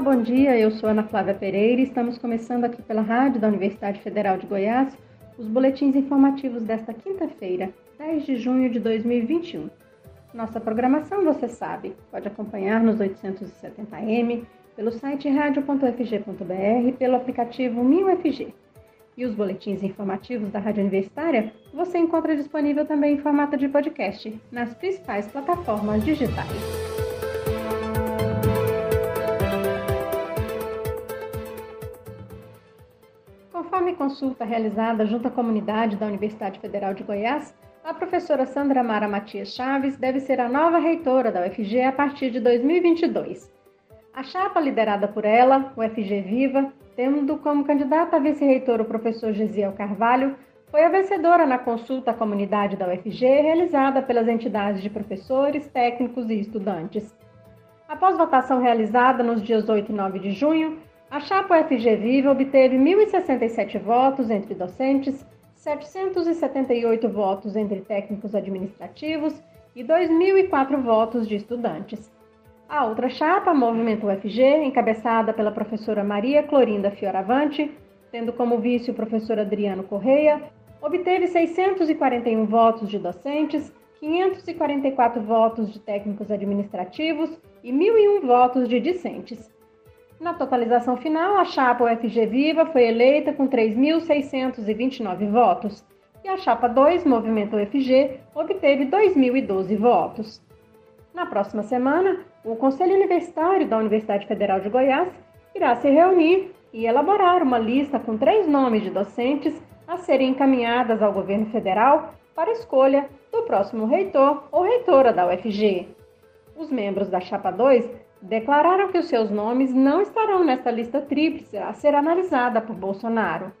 Bom dia. Eu sou Ana Flávia Pereira e estamos começando aqui pela Rádio da Universidade Federal de Goiás os boletins informativos desta quinta-feira, 10 de junho de 2021. Nossa programação, você sabe, pode acompanhar nos 870m, pelo site radio.fg.br e pelo aplicativo MinUFG. E os boletins informativos da Rádio Universitária você encontra disponível também em formato de podcast nas principais plataformas digitais. Consulta realizada junto à comunidade da Universidade Federal de Goiás, a professora Sandra Mara Matias Chaves deve ser a nova reitora da UFG a partir de 2022. A chapa liderada por ela, o UFG Viva, tendo como candidata a vice-reitor o professor Gesiel Carvalho, foi a vencedora na consulta à comunidade da UFG realizada pelas entidades de professores, técnicos e estudantes. Após votação realizada nos dias 8 e 9 de junho, a chapa UFG Viva obteve 1.067 votos entre docentes, 778 votos entre técnicos administrativos e 2.004 votos de estudantes. A outra chapa, Movimento UFG, encabeçada pela professora Maria Clorinda Fioravante, tendo como vice o professor Adriano Correia, obteve 641 votos de docentes, 544 votos de técnicos administrativos e 1.001 votos de discentes. Na totalização final, a chapa UFG Viva foi eleita com 3.629 votos e a chapa 2, Movimento UFG, obteve 2.012 votos. Na próxima semana, o Conselho Universitário da Universidade Federal de Goiás irá se reunir e elaborar uma lista com três nomes de docentes a serem encaminhadas ao governo federal para escolha do próximo reitor ou reitora da UFG. Os membros da chapa 2 declararam que os seus nomes não estarão nesta lista tríplice a ser analisada por Bolsonaro.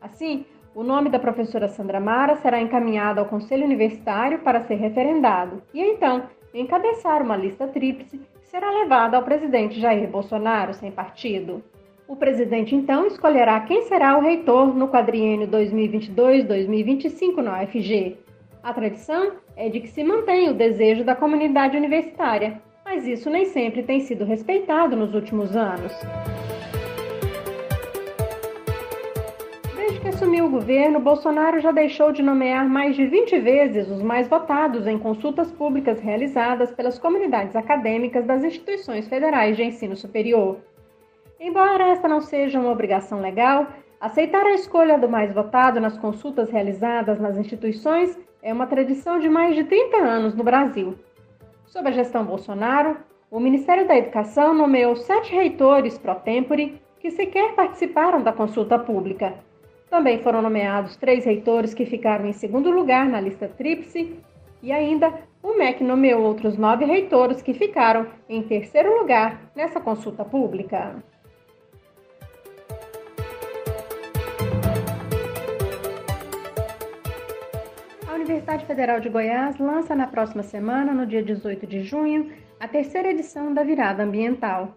Assim, o nome da professora Sandra Mara será encaminhado ao Conselho Universitário para ser referendado e então encabeçar uma lista tríplice será levada ao presidente Jair Bolsonaro sem partido. O presidente então escolherá quem será o reitor no quadriênio 2022-2025 na UFG. A tradição é de que se mantenha o desejo da comunidade universitária, mas isso nem sempre tem sido respeitado nos últimos anos. Desde que assumiu o governo, Bolsonaro já deixou de nomear mais de 20 vezes os mais votados em consultas públicas realizadas pelas comunidades acadêmicas das instituições federais de ensino superior. Embora esta não seja uma obrigação legal, aceitar a escolha do mais votado nas consultas realizadas nas instituições é uma tradição de mais de 30 anos no Brasil. Sob a gestão Bolsonaro, o Ministério da Educação nomeou sete reitores pro tempore que sequer participaram da consulta pública. Também foram nomeados três reitores que ficaram em segundo lugar na lista tríplice e ainda o MEC nomeou outros nove reitores que ficaram em terceiro lugar nessa consulta pública. Universidade Federal de Goiás lança na próxima semana, no dia 18 de junho, a terceira edição da Virada Ambiental.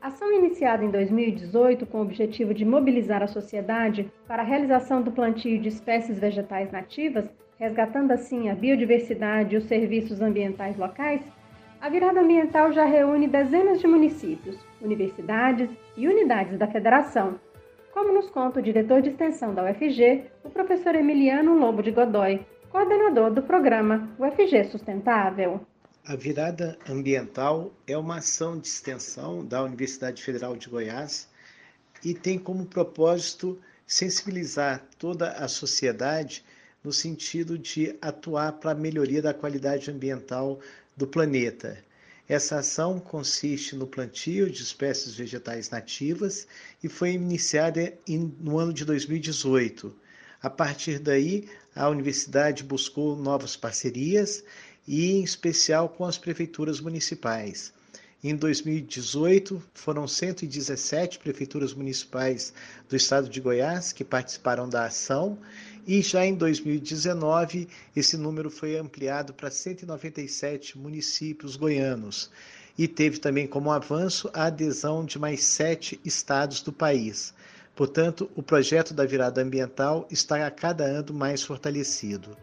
Ação iniciada em 2018 com o objetivo de mobilizar a sociedade para a realização do plantio de espécies vegetais nativas, resgatando assim a biodiversidade e os serviços ambientais locais, a Virada Ambiental já reúne dezenas de municípios, universidades e unidades da federação, como nos conta o diretor de extensão da UFG, o professor Emiliano Lobo de Godoy, coordenador do programa UFG Sustentável. A virada ambiental é uma ação de extensão da Universidade Federal de Goiás e tem como propósito sensibilizar toda a sociedade no sentido de atuar para a melhoria da qualidade ambiental do planeta. Essa ação consiste no plantio de espécies vegetais nativas e foi iniciada no ano de 2018. A partir daí, a universidade buscou novas parcerias e, em especial, com as prefeituras municipais. Em 2018, foram 117 prefeituras municipais do estado de Goiás que participaram da ação, e já em 2019, esse número foi ampliado para 197 municípios goianos. E teve também como avanço a adesão de mais sete estados do país. Portanto, o projeto da virada ambiental está a cada ano mais fortalecido.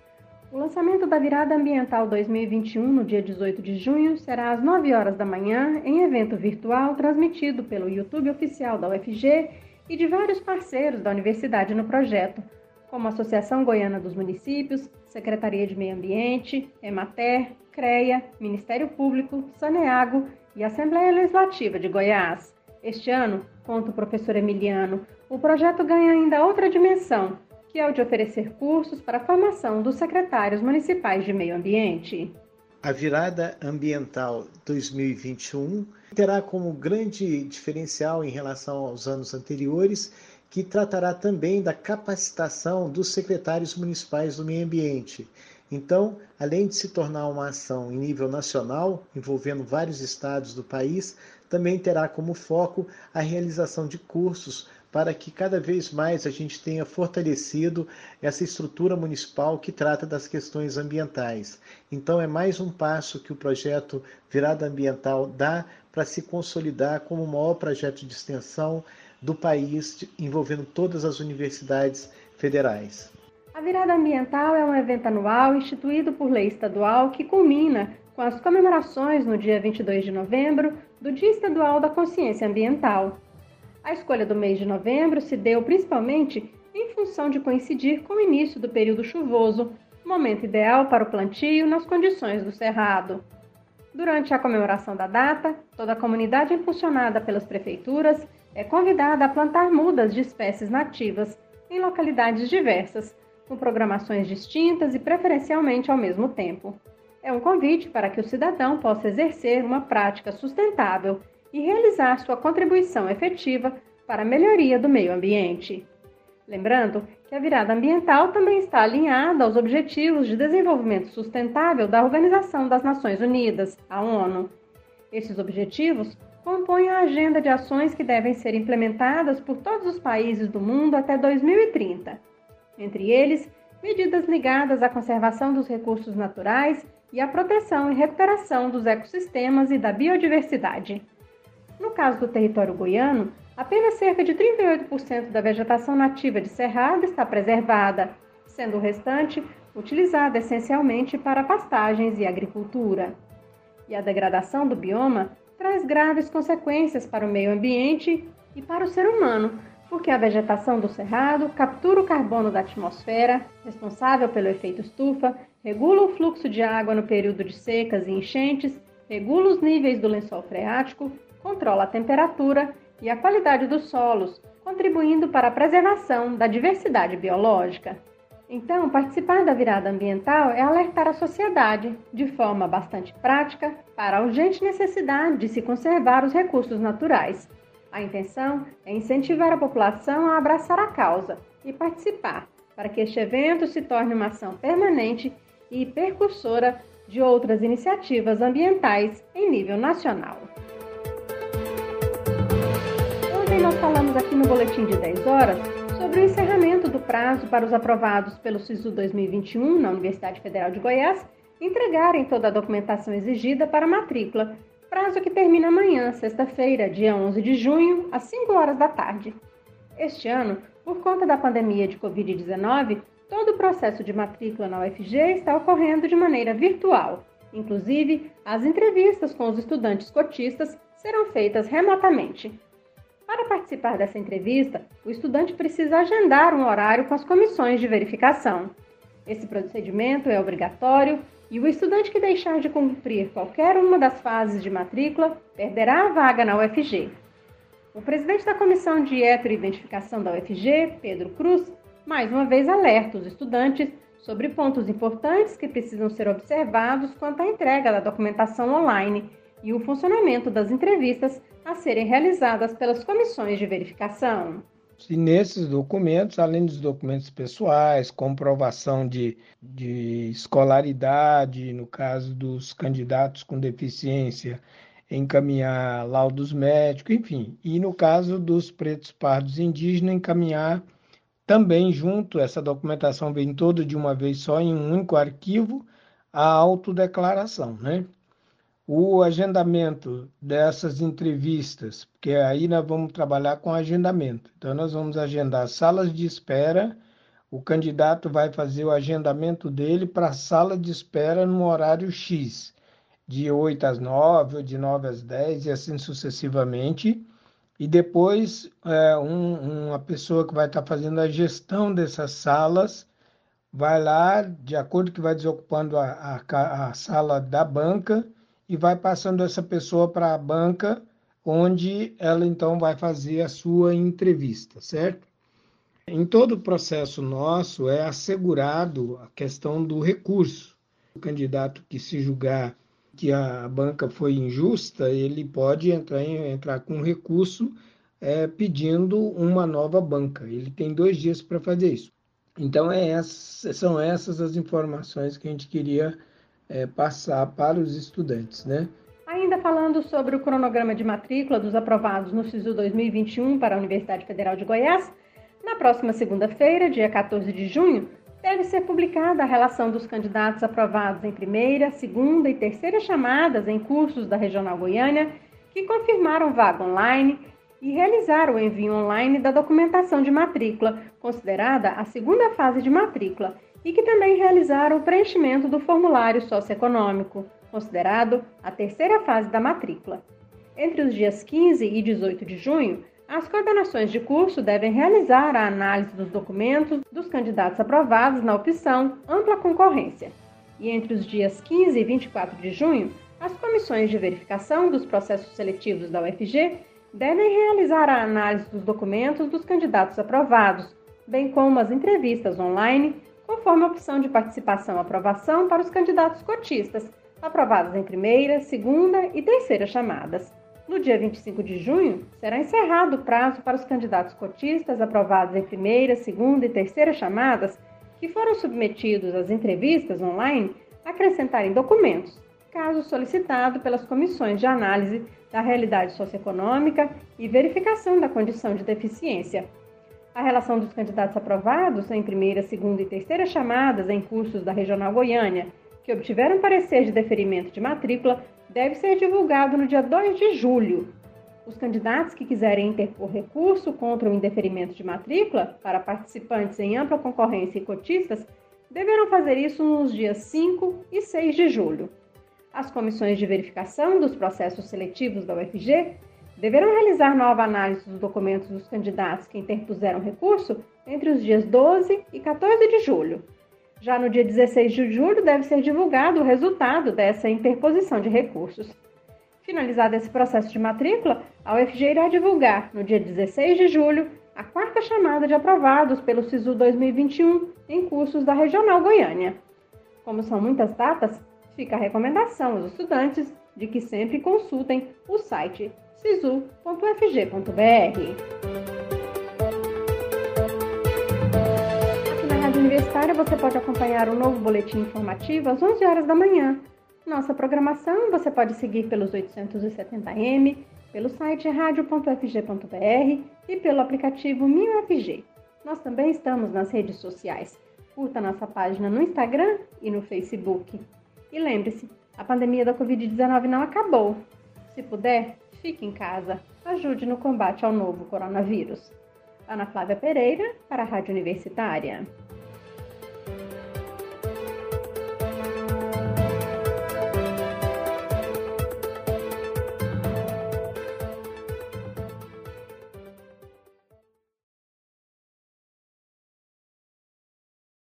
O lançamento da Virada Ambiental 2021, no dia 18 de junho, será às 9 horas da manhã, em evento virtual transmitido pelo YouTube oficial da UFG e de vários parceiros da universidade no projeto, como a Associação Goiana dos Municípios, Secretaria de Meio Ambiente, Emater, CREA, Ministério Público, Saneago e Assembleia Legislativa de Goiás. Este ano, conta o professor Emiliano, o projeto ganha ainda outra dimensão, que é o de oferecer cursos para a formação dos secretários municipais de meio ambiente. A virada ambiental 2021 terá como grande diferencial em relação aos anos anteriores que tratará também da capacitação dos secretários municipais do meio ambiente. Então, além de se tornar uma ação em nível nacional, envolvendo vários estados do país, também terá como foco a realização de cursos para que cada vez mais a gente tenha fortalecido essa estrutura municipal que trata das questões ambientais. Então, é mais um passo que o projeto Virada Ambiental dá para se consolidar como o maior projeto de extensão do país, envolvendo todas as universidades federais. A Virada Ambiental é um evento anual instituído por lei estadual que culmina com as comemorações no dia 22 de novembro do Dia Estadual da Consciência Ambiental. A escolha do mês de novembro se deu principalmente em função de coincidir com o início do período chuvoso, momento ideal para o plantio nas condições do cerrado. Durante a comemoração da data, toda a comunidade impulsionada pelas prefeituras é convidada a plantar mudas de espécies nativas em localidades diversas, com programações distintas e preferencialmente ao mesmo tempo. É um convite para que o cidadão possa exercer uma prática sustentável e realizar sua contribuição efetiva para a melhoria do meio ambiente. Lembrando que a virada ambiental também está alinhada aos Objetivos de Desenvolvimento Sustentável da Organização das Nações Unidas, a ONU. Esses objetivos compõem a agenda de ações que devem ser implementadas por todos os países do mundo até 2030. Entre eles, medidas ligadas à conservação dos recursos naturais e à proteção e recuperação dos ecossistemas e da biodiversidade. No caso do território goiano, apenas cerca de 38% da vegetação nativa de cerrado está preservada, sendo o restante utilizada essencialmente para pastagens e agricultura. E a degradação do bioma traz graves consequências para o meio ambiente e para o ser humano, porque a vegetação do cerrado captura o carbono da atmosfera, responsável pelo efeito estufa, regula o fluxo de água no período de secas e enchentes, regula os níveis do lençol freático controla a temperatura e a qualidade dos solos, contribuindo para a preservação da diversidade biológica. Então, participar da virada ambiental é alertar a sociedade, de forma bastante prática, para a urgente necessidade de se conservar os recursos naturais. A intenção é incentivar a população a abraçar a causa e participar, para que este evento se torne uma ação permanente e percursora de outras iniciativas ambientais em nível nacional. Ontem nós falamos aqui no Boletim de 10 horas sobre o encerramento do prazo para os aprovados pelo SISU 2021 na Universidade Federal de Goiás entregarem toda a documentação exigida para matrícula, prazo que termina amanhã, sexta-feira, dia 11 de junho, às 5 horas da tarde. Este ano, por conta da pandemia de Covid-19, todo o processo de matrícula na UFG está ocorrendo de maneira virtual. Inclusive, as entrevistas com os estudantes cotistas serão feitas remotamente. Para participar dessa entrevista, o estudante precisa agendar um horário com as comissões de verificação. Esse procedimento é obrigatório e o estudante que deixar de cumprir qualquer uma das fases de matrícula perderá a vaga na UFG. O presidente da Comissão de Heteroidentificação da UFG, Pedro Cruz, mais uma vez alerta os estudantes sobre pontos importantes que precisam ser observados quanto à entrega da documentação online e o funcionamento das entrevistas a serem realizadas pelas comissões de verificação. E nesses documentos, além dos documentos pessoais, comprovação de, de escolaridade, no caso dos candidatos com deficiência, encaminhar laudos médicos, enfim. E no caso dos pretos pardos indígenas, encaminhar também junto, essa documentação vem toda de uma vez só em um único arquivo, a autodeclaração, né? O agendamento dessas entrevistas, porque aí nós vamos trabalhar com agendamento. Então, nós vamos agendar salas de espera o candidato vai fazer o agendamento dele para a sala de espera no horário X, de 8 às 9 ou de 9 às 10 e assim sucessivamente. E depois, é, um, uma pessoa que vai estar fazendo a gestão dessas salas vai lá, de acordo que vai desocupando a, a, a sala da banca, e vai passando essa pessoa para a banca, onde ela então vai fazer a sua entrevista, certo? Em todo o processo nosso é assegurado a questão do recurso. O candidato que se julgar que a banca foi injusta, ele pode entrar, em, entrar com recurso é, pedindo uma nova banca. Ele tem dois dias para fazer isso. Então, é são essas as informações que a gente queria é, passar para os estudantes. Né? Ainda falando sobre o cronograma de matrícula dos aprovados no SISU 2021 para a Universidade Federal de Goiás, na próxima segunda-feira, dia 14 de junho, deve ser publicada a relação dos candidatos aprovados em primeira, segunda e terceira chamadas em cursos da Regional Goiânia que confirmaram vaga online e realizaram o envio online da documentação de matrícula, considerada a segunda fase de matrícula, e que também realizaram o preenchimento do formulário socioeconômico, considerado a terceira fase da matrícula. Entre os dias 15 e 18 de junho, as coordenações de curso devem realizar a análise dos documentos dos candidatos aprovados na opção Ampla Concorrência. E entre os dias 15 e 24 de junho, as comissões de verificação dos processos seletivos da UFG devem realizar a análise dos documentos dos candidatos aprovados, bem como as entrevistas online, conforme a opção de participação-aprovação para os candidatos cotistas, aprovados em primeira, segunda e terceira chamadas. No dia 25 de junho, será encerrado o prazo para os candidatos cotistas aprovados em primeira, segunda e terceira chamadas que foram submetidos às entrevistas online acrescentarem documentos, caso solicitado pelas comissões de análise da realidade socioeconômica e verificação da condição de deficiência. A relação dos candidatos aprovados em primeira, segunda e terceira chamadas em cursos da Regional Goiânia, que obtiveram parecer de deferimento de matrícula, deve ser divulgado no dia 2 de julho. Os candidatos que quiserem interpor recurso contra o indeferimento de matrícula para participantes em ampla concorrência e cotistas deverão fazer isso nos dias 5 e 6 de julho. As comissões de verificação dos processos seletivos da UFG deverão realizar nova análise dos documentos dos candidatos que interpuseram recurso entre os dias 12 e 14 de julho. Já no dia 16 de julho deve ser divulgado o resultado dessa interposição de recursos. Finalizado esse processo de matrícula, a UFG irá divulgar, no dia 16 de julho, a quarta chamada de aprovados pelo SISU 2021 em cursos da Regional Goiânia. Como são muitas datas, fica a recomendação aos estudantes de que sempre consultem o site sisu.fg.br. Universitária você pode acompanhar o um novo boletim informativo às 11 horas da manhã. Nossa programação você pode seguir pelos 870m, pelo site radio.fg.br e pelo aplicativo MinUFG. Nós também estamos nas redes sociais. Curta nossa página no Instagram e no Facebook. E lembre-se, a pandemia da Covid-19 não acabou. Se puder, fique em casa. Ajude no combate ao novo coronavírus. Ana Flávia Pereira, para a Rádio Universitária.